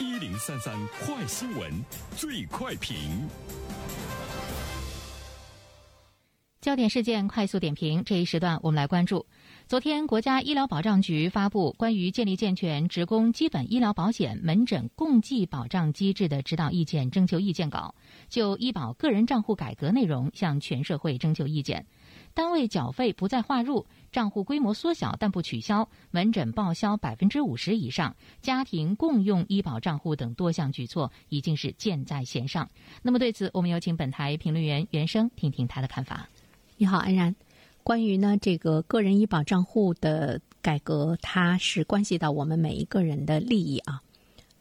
一零三三快新闻，最快评。焦点事件快速点评，这一时段我们来关注。昨天，国家医疗保障局发布关于建立健全职工基本医疗保险门诊共计保障机制的指导意见征求意见稿，就医保个人账户改革内容向全社会征求意见。单位缴费不再划入，账户规模缩小但不取消，门诊报销百分之五十以上，家庭共用医保账户等多项举措已经是箭在弦上。那么对此，我们有请本台评论员袁生听听他的看法。你好，安然。关于呢这个个人医保账户的改革，它是关系到我们每一个人的利益啊。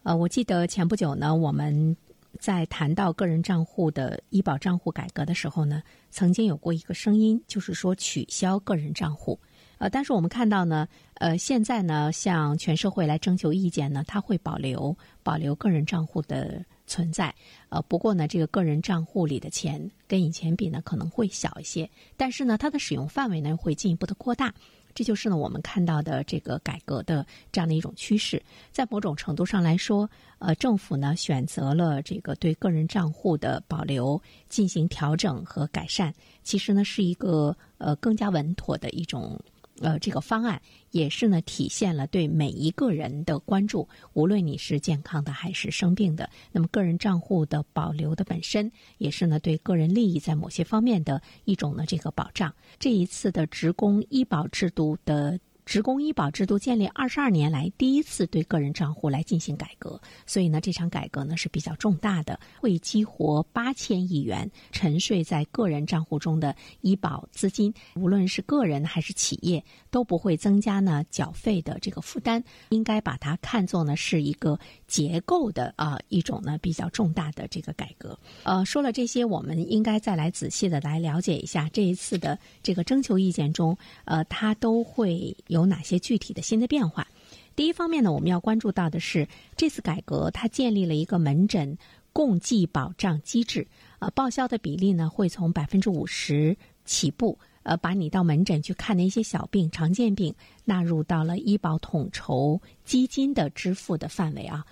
呃，我记得前不久呢，我们在谈到个人账户的医保账户改革的时候呢，曾经有过一个声音，就是说取消个人账户。呃，但是我们看到呢，呃，现在呢，向全社会来征求意见呢，它会保留保留个人账户的。存在，呃，不过呢，这个个人账户里的钱跟以前比呢，可能会小一些，但是呢，它的使用范围呢会进一步的扩大，这就是呢我们看到的这个改革的这样的一种趋势。在某种程度上来说，呃，政府呢选择了这个对个人账户的保留进行调整和改善，其实呢是一个呃更加稳妥的一种。呃，这个方案也是呢，体现了对每一个人的关注，无论你是健康的还是生病的。那么，个人账户的保留的本身，也是呢，对个人利益在某些方面的一种呢这个保障。这一次的职工医保制度的。职工医保制度建立二十二年来第一次对个人账户来进行改革，所以呢，这场改革呢是比较重大的，会激活八千亿元沉睡在个人账户中的医保资金，无论是个人还是企业都不会增加呢缴费的这个负担，应该把它看作呢是一个结构的啊一种呢比较重大的这个改革。呃，说了这些，我们应该再来仔细的来了解一下这一次的这个征求意见中，呃，它都会有。有哪些具体的新的变化？第一方面呢，我们要关注到的是这次改革，它建立了一个门诊共计保障机制，呃，报销的比例呢会从百分之五十起步，呃，把你到门诊去看的一些小病、常见病纳入到了医保统筹基金的支付的范围啊。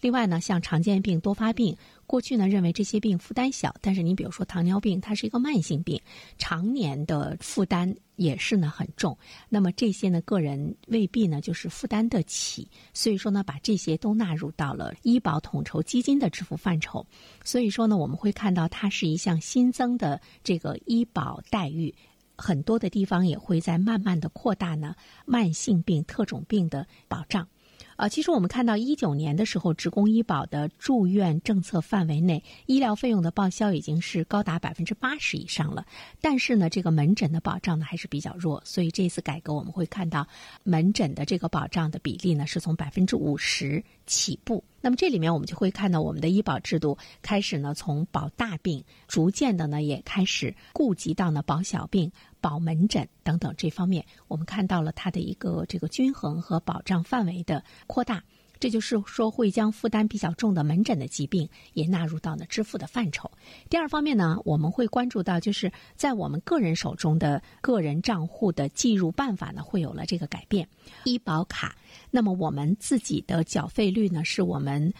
另外呢，像常见病、多发病，过去呢认为这些病负担小，但是你比如说糖尿病，它是一个慢性病，常年的负担也是呢很重。那么这些呢个人未必呢就是负担得起，所以说呢把这些都纳入到了医保统筹基金的支付范畴。所以说呢我们会看到它是一项新增的这个医保待遇，很多的地方也会在慢慢的扩大呢慢性病、特种病的保障。啊，其实我们看到一九年的时候，职工医保的住院政策范围内，医疗费用的报销已经是高达百分之八十以上了。但是呢，这个门诊的保障呢还是比较弱，所以这次改革我们会看到，门诊的这个保障的比例呢是从百分之五十起步。那么这里面我们就会看到，我们的医保制度开始呢从保大病，逐渐的呢也开始顾及到呢保小病。保门诊等等这方面，我们看到了它的一个这个均衡和保障范围的扩大，这就是说会将负担比较重的门诊的疾病也纳入到了支付的范畴。第二方面呢，我们会关注到就是在我们个人手中的个人账户的计入办法呢，会有了这个改变。医保卡，那么我们自己的缴费率呢，是我们。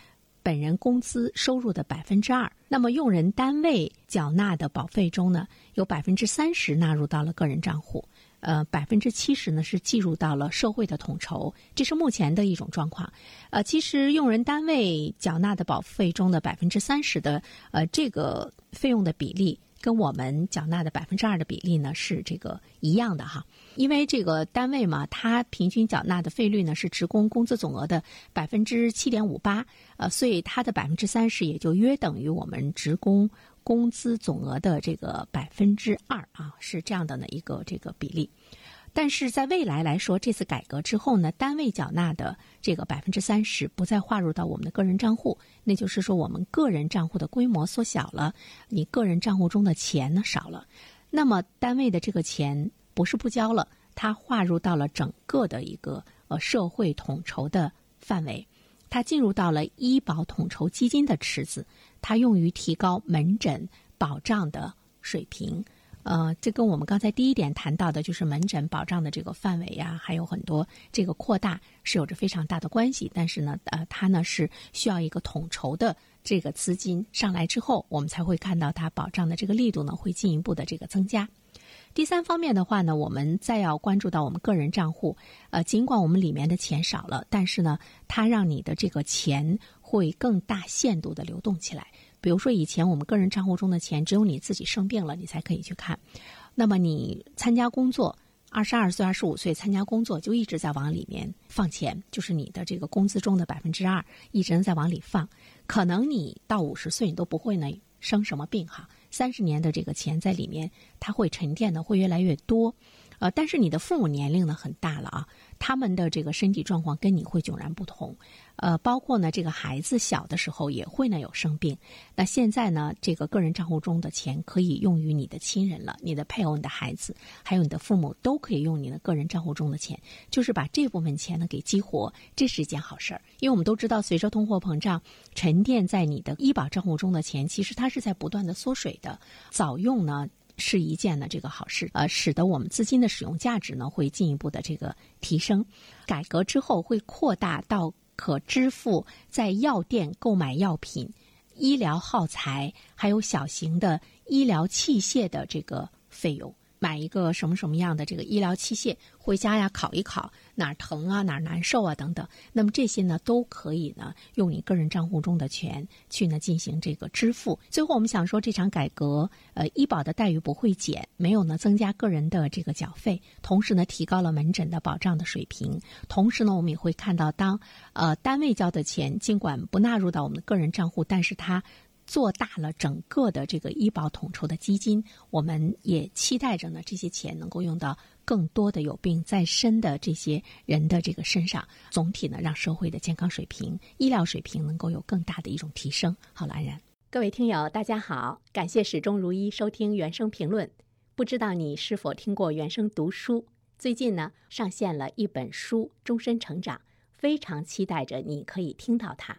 本人工资收入的百分之二，那么用人单位缴纳的保费中呢，有百分之三十纳入到了个人账户，呃，百分之七十呢是计入到了社会的统筹，这是目前的一种状况。呃，其实用人单位缴纳的保费中的百分之三十的呃这个费用的比例。跟我们缴纳的百分之二的比例呢是这个一样的哈，因为这个单位嘛，它平均缴纳的费率呢是职工工资总额的百分之七点五八，呃，所以它的百分之三十也就约等于我们职工工资总额的这个百分之二啊，是这样的呢一个这个比例。但是在未来来说，这次改革之后呢，单位缴纳的这个百分之三十不再划入到我们的个人账户，那就是说我们个人账户的规模缩小了，你个人账户中的钱呢少了，那么单位的这个钱不是不交了，它划入到了整个的一个呃社会统筹的范围，它进入到了医保统筹基金的池子，它用于提高门诊保障的水平。呃，这跟我们刚才第一点谈到的，就是门诊保障的这个范围呀，还有很多这个扩大是有着非常大的关系。但是呢，呃，它呢是需要一个统筹的这个资金上来之后，我们才会看到它保障的这个力度呢会进一步的这个增加。第三方面的话呢，我们再要关注到我们个人账户，呃，尽管我们里面的钱少了，但是呢，它让你的这个钱会更大限度的流动起来。比如说，以前我们个人账户中的钱，只有你自己生病了，你才可以去看。那么你参加工作，二十二岁、二十五岁参加工作，就一直在往里面放钱，就是你的这个工资中的百分之二，一直在往里放。可能你到五十岁，你都不会呢生什么病哈。三十年的这个钱在里面，它会沉淀的会越来越多，呃，但是你的父母年龄呢很大了啊，他们的这个身体状况跟你会迥然不同。呃，包括呢，这个孩子小的时候也会呢有生病。那现在呢，这个个人账户中的钱可以用于你的亲人了，你的配偶、你的孩子，还有你的父母都可以用你的个人账户中的钱，就是把这部分钱呢给激活，这是一件好事儿。因为我们都知道，随着通货膨胀，沉淀在你的医保账户中的钱，其实它是在不断的缩水的。早用呢是一件呢这个好事，呃，使得我们资金的使用价值呢会进一步的这个提升。改革之后会扩大到。可支付在药店购买药品、医疗耗材，还有小型的医疗器械的这个费用。买一个什么什么样的这个医疗器械回家呀，烤一烤哪儿疼啊，哪儿难受啊等等。那么这些呢，都可以呢用你个人账户中的钱去呢进行这个支付。最后我们想说，这场改革，呃，医保的待遇不会减，没有呢增加个人的这个缴费，同时呢提高了门诊的保障的水平。同时呢，我们也会看到，当呃单位交的钱尽管不纳入到我们的个人账户，但是它。做大了整个的这个医保统筹的基金，我们也期待着呢，这些钱能够用到更多的有病在身的这些人的这个身上，总体呢，让社会的健康水平、医疗水平能够有更大的一种提升。好了，安然，各位听友，大家好，感谢始终如一收听原声评论。不知道你是否听过原声读书？最近呢，上线了一本书《终身成长》，非常期待着你可以听到它。